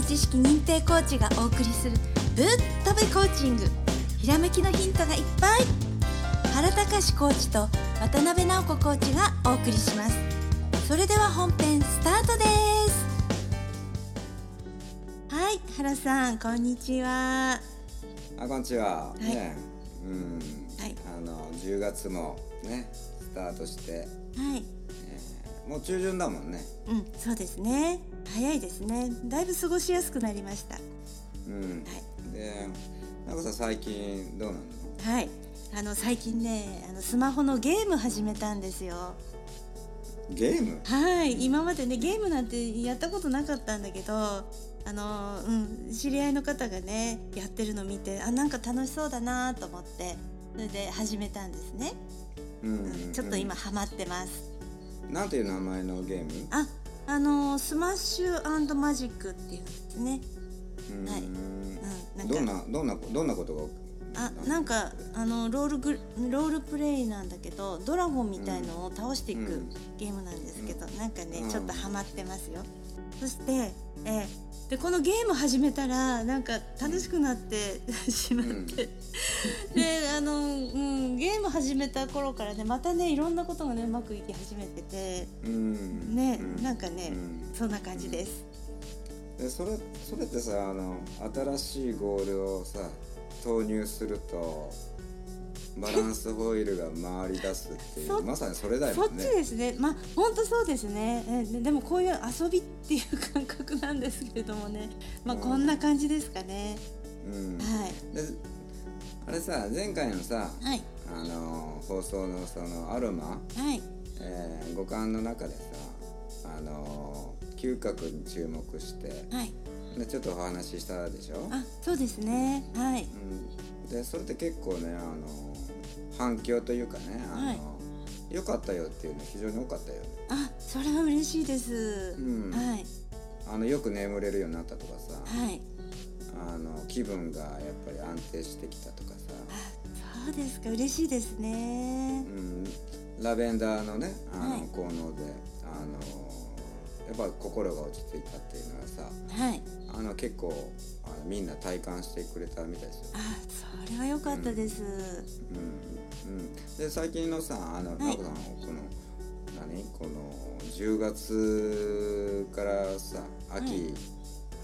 べ知識認定コーチがお送りするぶっとべコーチング。ひらめきのヒントがいっぱい。原隆コーチと渡辺直子コーチがお送りします。それでは本編スタートです。はい原さんこんにちは。あこんにちは、い。ね。うん、はい。あの10月もねスタートして、はい。えーもう中旬だもんね。うんそうですね。早いですね。だいぶ過ごしやすくなりました。うん、でなんかさ最近どうなの？はい。あの最近ねあのスマホのゲーム始めたんですよ。ゲーム？はい。今までねゲームなんてやったことなかったんだけどあのうん知り合いの方がねやってるの見てあなんか楽しそうだなと思ってそれで始めたんですね、うんうんうん。ちょっと今ハマってますなんていう名前のゲーム？ああのスマッシュマジックっていうんですね。うん。はい。うんなんか。どんなどんなどんなことが？あなんかあのロールグロールプレイなんだけどドラゴンみたいのを倒していくうん。ゲームなんですけど、なんかね、うん。ちょっとハマってますよそして、えーでこのゲーム始めたらなんか楽しくなってしまって、であの、うん、ゲーム始めた頃からねまたねいろんなことがねうまくいき始めてて。うん。ね、うん。なんかね、うん。そんな感じです、でそれそれってさあの新しいゴールをさ投入するとバランスホイールが回り出すっていそうまさにそれだよそっちねですね。まあ本当そうですね。えででもこういう遊びっていう感覚なんですけれどもね。まあうん。こんな感じですかね、うん。はい。であれさ前回のさはい。あの放送のそのアロマ、はい。えー五感の中でさあの嗅覚に注目してはい。でちょっとお話ししたでしょ、あそうですね。はい。うん、でそれって結構ねあの反響というかねあの、はい良かったよっていうの非常に多かったよね。あそれは嬉しいです、うん。はい。あのよく眠れるようになったとかさはい。あの気分がやっぱり安定してきたとかさ、あそうですか嬉しいですね。うん、ラベンダーのねあの、はい効能であのやっぱり心が落ち着いたっていうのはさはい。あの結構みんな体感してくれたみたいですよ。あそれは良かったです、うんうん、で最近のさあの、い。ナコさんこの何この10月からさ秋、はい。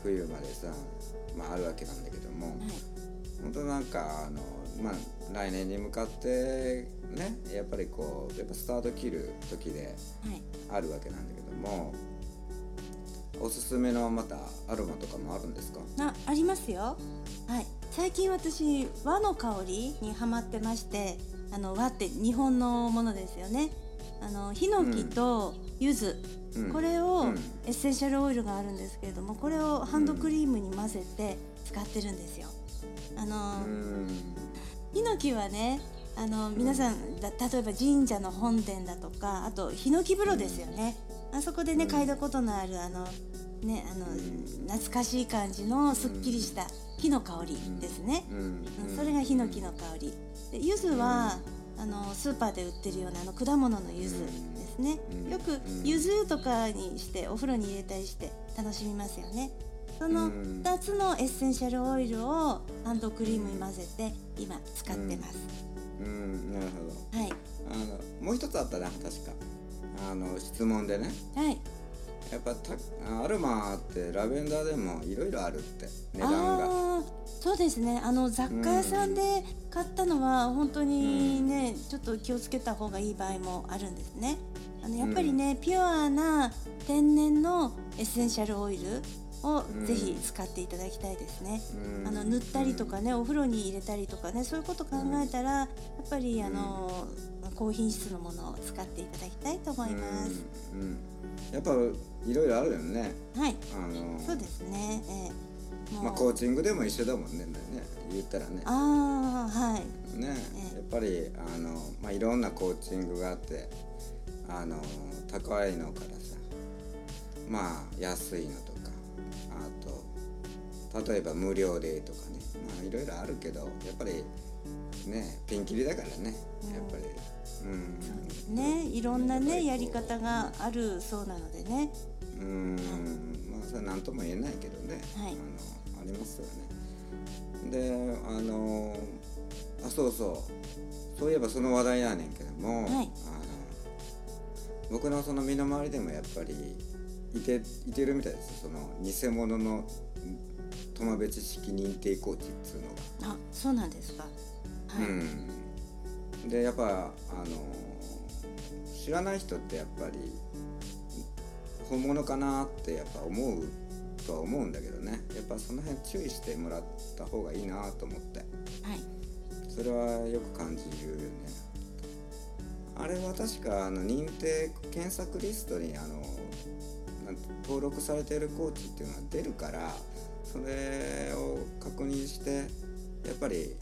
冬までさ、まあ、あるわけなんだけども、はい。本当なんかあの、まあ、来年に向かってねやっぱりこうやっぱスタート切る時ではい。あるわけなんだけどもおすすめのまたアロマとかもあるんですか？あありますよ。はい。最近私和の香りにハマってましてあの和って日本のものですよね。あのヒノキと柚子、うん。これを、うん。エッセンシャルオイルがあるんですけれどもこれをハンドクリームに混ぜて使ってるんですよ。あの、うん。ヒノキはねあの皆さん。だ例えば神社の本殿だとかあとヒノキ風呂ですよね、あそこでねうん。嗅いだことのあるあのねあの、ん懐かしい感じのすっきりした木の香りですね、うん。うん。それがヒノキの香り。で柚子は、あのスーパーで売ってるようなあの果物の柚子ですね、うん。よくうん。柚子とかにしてお風呂に入れたりして楽しみますよね。そのうん。2つのエッセンシャルオイルをハンドクリームに混ぜて今使ってます、うん。なるほど。はい。あのもう一つあったな確かあの質問でね。はい。やっぱたアロマってラベンダーでもいろいろあるって値段が。そうですね。あの雑貨屋さんで買ったのは本当にね、ちょっと気をつけた方がいい場合もあるんですね。あのやっぱりね、ピュアな天然のエッセンシャルオイルをうん。ぜひ使っていただきたいですね、うん。あの塗ったりとかね、お風呂に入れたりとかねそういうこと考えたら、やっぱりあの、高品質のものを使っていただきたいと思います、うんうん。やっぱいろいろあるよね。はい。あのそうですね、ええ。もう。まあコーチングでも一緒だもんねね。言ったらね。ああはい。ね。えやっぱりあの、まあ、いろんなコーチングがあってあの高いのからさまあ安いのとかあと例えば無料でとかね。まあいろいろあるけどやっぱりねピンキリだからね。やっぱりうん。ね。いろんなねやり方があるそうなのでね。うん。まあそれは何とも言えないけどね、はい。あのありますよね。であのあそうそう。そういえばその話題やねんけども、はい。あの僕のその身の回りでもやっぱりいていてるみたいです。その偽物の友別式認定コーチっつうのが。あそうなんですか。はい、うん、でやっぱあの知らない人ってやっぱり本物かなってやっぱ思うとは思うんだけどね。やっぱその辺注意してもらった方がいいなと思って。はい。それはよく感じるよね。あれは確かあの認定検索リストにあの登録されているコーチっていうのが出るからそれを確認してやっぱり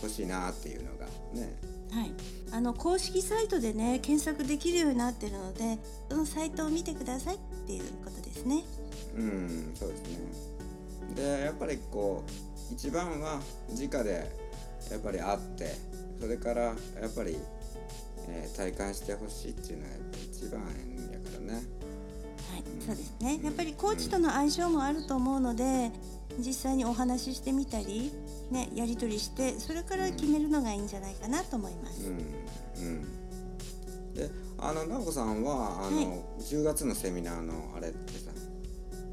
欲しいなっていうのがね。はい、あの公式サイトでね検索できるようになってるのでそのサイトを見てくださいっていうことですね。うんそうですね。でやっぱりこう一番は直でやっぱり会ってそれからやっぱり、えー体感してほしいっていうのはやっぱり一番やからね。はい、そうですね。やっぱりコーチとの相性もあると思うので、実際にお話ししてみたり、ね、やり取りして、それから決めるのがいいんじゃないかなと思います。うんうん。であの直子さんはあの、はい。10月のセミナーのあれってさ。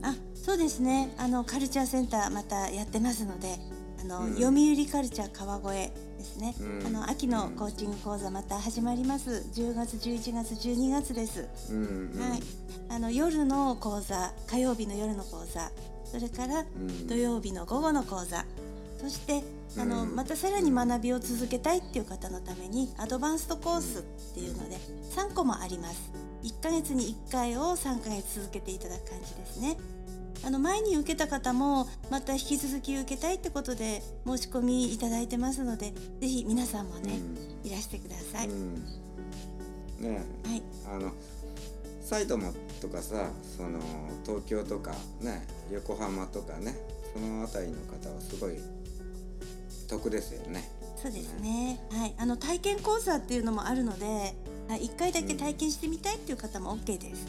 あ、そうですね。あのカルチャーセンターまたやってますので、あの、うん。読売カルチャー川越ですね。うん。あの秋のコーチング講座また始まります。10月、11月、12月です。うんうん。はい、あの夜の講座火曜日の夜の講座。それからん。土曜日の午後の講座そしてあの、うん。またさらに学びを続けたいっていう方のためにアドバンストコースっていうので3個もあります。1ヶ月に1回を3ヶ月続けていただく感じですね。あの前に受けた方もまた引き続き受けたいってことで申し込みいただいてますのでぜひ皆さんもね、いらしてください、うん。ねはい。あの埼玉とかさその東京とかね横浜とかねその辺りの方はすごい得ですよね。そうですね。はい、あの体験講座っていうのもあるので、はい一回だけ体験してみたいっていう方も OK です。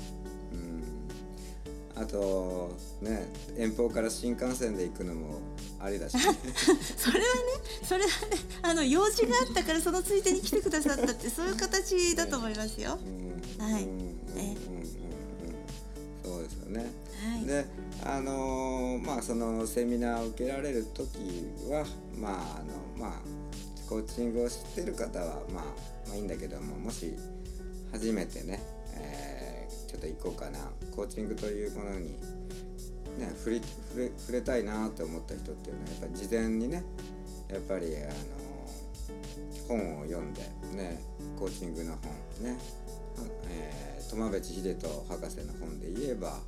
うん、あとね遠方から新幹線で行くのもありだし、ね、それはね、それはね、あの用事があったからそのついでに来てくださったって そういう形だと思いますよ。うんはいうんうんうんうんうんそうですよね。はい。であのまあそのセミナーを受けられる時はまああのまあコーチングを知ってる方は、まあ、まあいいんだけどももし初めてね、えーちょっと行こうかなコーチングというものに、ね、触れ触れ触れたいなと思った人っていうのはやっぱ事前にねやっぱりあの本を読んでねコーチングの本ね、えー、苫部知秀人博士の本で言えば、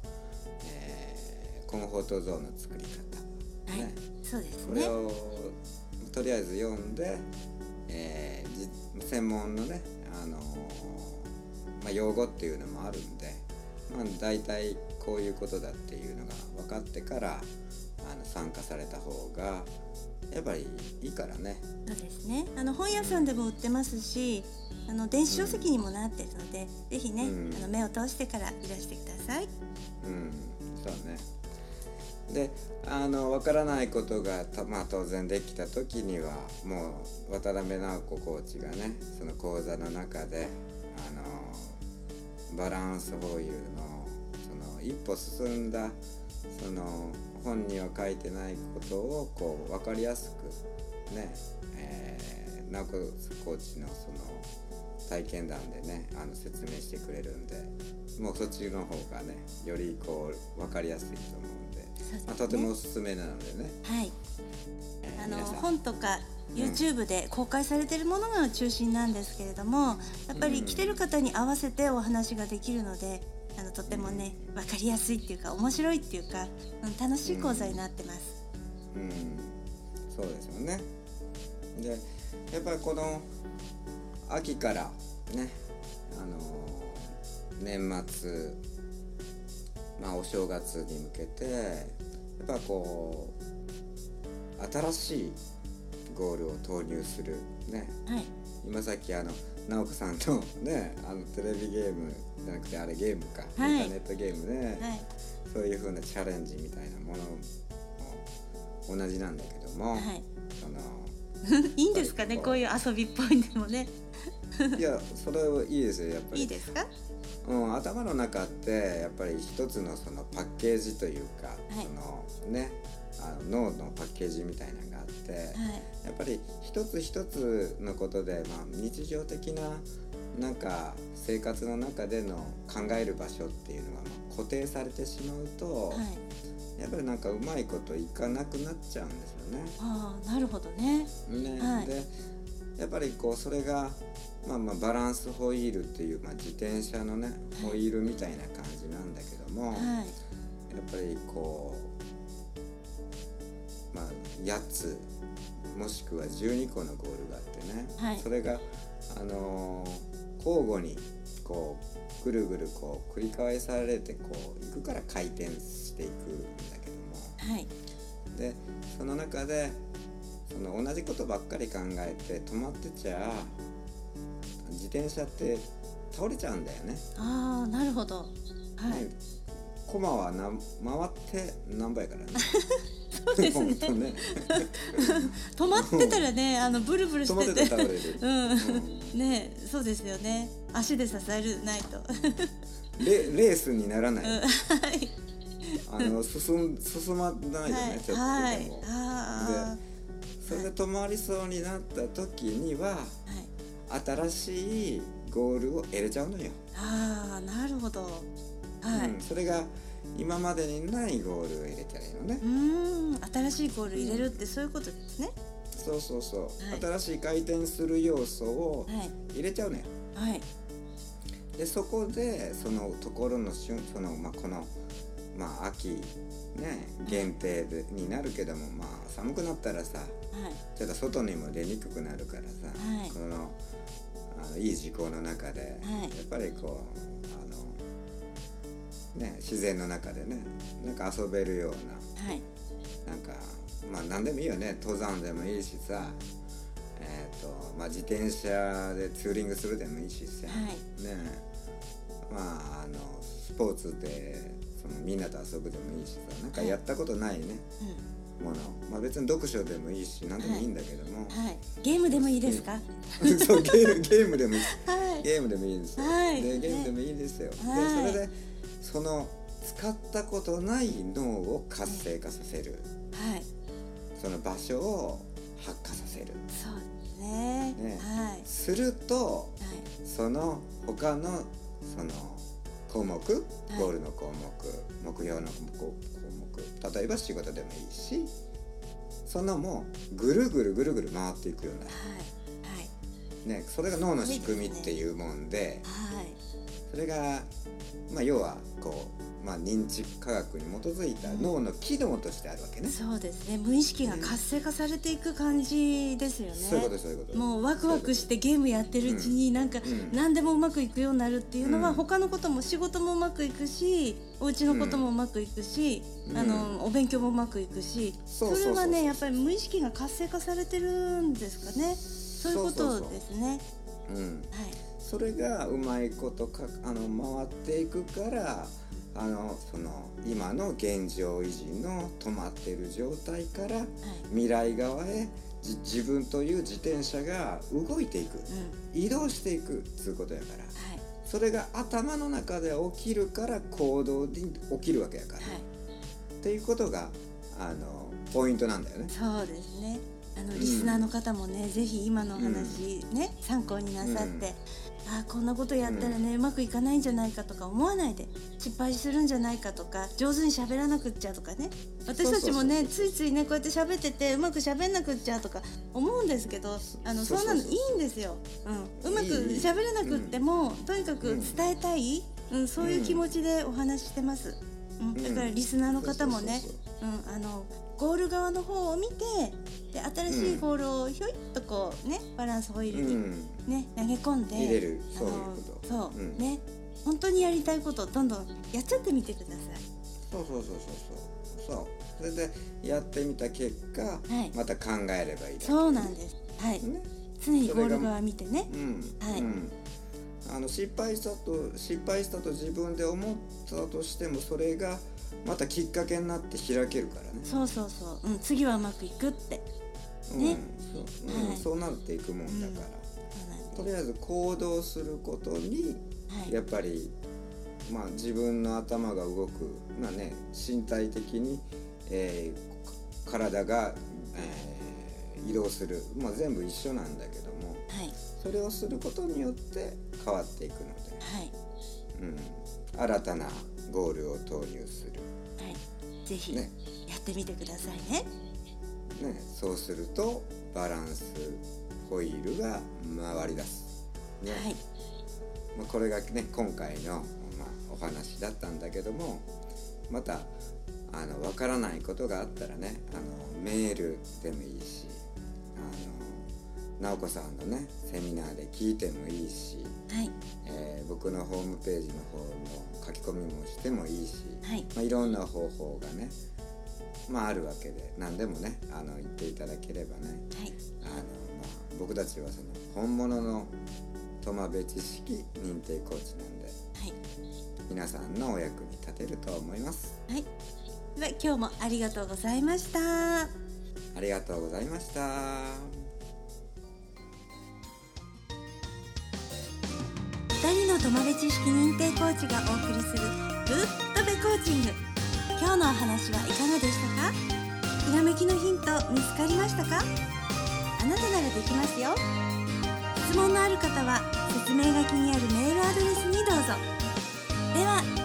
コンフォートゾーンの作り方、はいね、そうですね。これをとりあえず読んで、えーじ専門のね、あのーまあ、用語っていうのもあるんで、まあ、大体こういうことだっていうのが分かってからあの参加された方がやっぱりいいからね。そうですね。あの本屋さんでも売ってますし、あの電子書籍にもなってるので、ぜひね、うんあの目を通してからいらしてください。うん、そうね。であの分からないことが、まあ、当然できた時にはもう渡辺直子コーチがねその講座の中であのバランスホイールのその一歩進んだその本には書いてないことをこう分かりやすくね、えー、直子コーチのその体験談でねあの説明してくれるんでもうそっちの方がねよりこう分かりやすいと思う、ね。まあ、とてもおすすめなのでね、はい。あの本とか YouTube で公開されているものが中心なんですけれどもやっぱり来てる方に合わせてお話ができるのであのとてもね分かりやすいっていうか面白いっていうか、うん、楽しい講座になってます。うん。そうですよね。でやっぱりこの秋からねあの年末まあお正月に向けてやっぱこう新しいゴールを投入するね。はい。今さっきあの直子さんとねあのテレビゲームじゃなくてあれゲームか、はい。インターネットゲームで、はい。そういう風なチャレンジみたいなものも同じなんだけども、はい。その いいんですかねこういう遊びっぽいのもね。いやそれはいいですよやっぱり。いいですか？うん、頭の中ってやっぱり一つのそのパッケージというか、い。そのねあの脳のパッケージみたいなのがあって、はい。やっぱり一つ一つのことで、まあ、日常的ななんか生活の中での考える場所っていうのがまあ固定されてしまうと、はい。やっぱりなんかうまいこといかなくなっちゃうんですよね。ああなるほどね。ね。はい。でやっぱりこうそれが、まあ、まあバランスホイールっていう、まあ、自転車のねホイールみたいな感じなんだけども、はい。やっぱりこう、まあ、8つもしくは12個のゴールがあってね、はい。それが、あのー交互にこうぐるぐるこう繰り返されてこういくから回転していくんだけども。はい。でその中でその同じことばっかり考えて止まってちゃ自転車って倒れちゃうんだよね。ああなるほど。はい。ねコマはな回って何倍やからね。そうですね。ね。止まってたらねあのブルブル止まっしてててたら倒れる。うん。ねそうですよね。足で支えるないと。レレースにならない。うん。はい。あの進ん進まないよね、ちょっとはい。でそれで止まりそうになった時には新しいゴールを入れちゃうのよ。ああなるほどはい、うん、それが今までにないゴールを入れたらいいのねう。ーん新しいゴール入れるってそういうことですね。そうそうそう、はい新しい回転する要素をはい入れちゃうのよ。はいでそこでそのところの瞬そのまあこのまあ秋ね限定でになるけどもまあ寒くなったらさはい。ちょっと外にも出にくくなるからさ、はい。このあのいい時効の中で、はい。やっぱりこうあのね自然の中でねなんか遊べるようなはい。なんかまあ何でもいいよね。登山でもいいしさえっ、とまあ自転車でツーリングするでもいいしさ、はい。ね。まああのスポーツでそのみんなと遊ぶでもいいしさなんかやったことないね、うもの。まあ別に読書でもいいし何でもいいんだけども、んはい。ゲームでもいいですか？そうゲーゲームでもいい。はい。ゲームでもいいですよ、はい。でゲームでもいいですよ、はい。でそれでその使ったことない脳を活性化させる、はい。その場所を発火させる。そうですね。ね。はい。するとはい。その他のその項目、ゴールの項目目標の項目例えば仕事でもいいしそのもうぐるぐるぐるぐる回っていくような、はい。ね、それが脳の仕組みっていうもんではい。それが、まあ、要はこう、まあ、認知科学に基づいた脳の機能としてあるわけね。そうですね。無意識が活性化されていく感じですよね。そういうことそういうこと。もうワクワクしてゲームやってるうちになんかん。何でもうまくいくようになるっていうのはうん。他のことも仕事もうまくいくしお家のこともうまくいくし、うん。あのお勉強もうまくいくし、そうそうそう。そうれはねやっぱり無意識が活性化されてるんですかね。そういうことですね。うん、はい。それがうまいことかあの回っていくからあのその今の現状維持の止まっている状態からはい。未来側へじ自分という自転車が動いていく。うん。移動していく。っつうことやから。はい。それが頭の中で起きるから行動に起きるわけやから、はい。っていうことがあのポイントなんだよね。そうですね。あのリスナーの方もね、ぜひ今のお話ね、参考になさって、あーこんなことやったらね、うまくいかないんじゃないかとか思わないで失敗するんじゃないかとか上手に喋らなくっちゃとかね。私たちもねついついねこうやって喋っててうまく喋んなくっちゃとか思うんですけどあのそそう。そうそううなのいいんですよ、うん、うまく喋れなくっても、とにかくうん。伝えたい、うん、そういう気持ちでお話ししてます、うん、だからリスナーの方もねあのゴール側の方を見てで新しいゴールをひょいっとこうねバランスホイールに、うん、ね投げ込んで入れるあそういうのこと。そう、うん。ね本当にやりたいことをどんどんやっちゃってみてください。そうそうそうそうそう。そうそれでやってみた結果、はい。また考えればいいそうなんです。はい。ね。常にゴール側見てね。うん。はい。うん、あの失敗したと失敗したと自分で思ったとしてもそれがまたきっかけになって開けるからね。そうそうそう、うん、次はうまくいくって。ねうん。そう。うん。はい。そうなっていくもんだから、とりあえず行動することにはい。やっぱり、まあ、自分の頭が動く、まあね、身体的に、えー体が、えー移動する、まあ、全部一緒なんだけどもはい。それをすることによって変わっていくので、はい。うん、新たなゴールを投入する、はい。ぜひね。やってみてくださいね。ね、そうするとバランスホイールが回り出す、ね。はい。まあ、これがね今回の、まあ、お話だったんだけどもまたあの分からないことがあったらねあのメールでもいいしあの直子さんのねセミナーで聞いてもいいし、はい。えー僕のホームページの方の書き込みもしてもいいし、はい。まあ、いろんな方法がね、まあ、あるわけで何でもねあの言っていただければねはい。あの、まあ、僕たちはその本物のトマベ知識認定コーチなんではい。皆さんのお役に立てると思います。はい。では今日もありがとうございました。ありがとうございました。二人の友部知識認定コーチがお送りするグッドベコーチング。今日のお話はいかがでしたか？ひらめきのヒント見つかりましたか？あなたならできますよ。質問のある方は説明書きにあるメールアドレスにどうぞ。では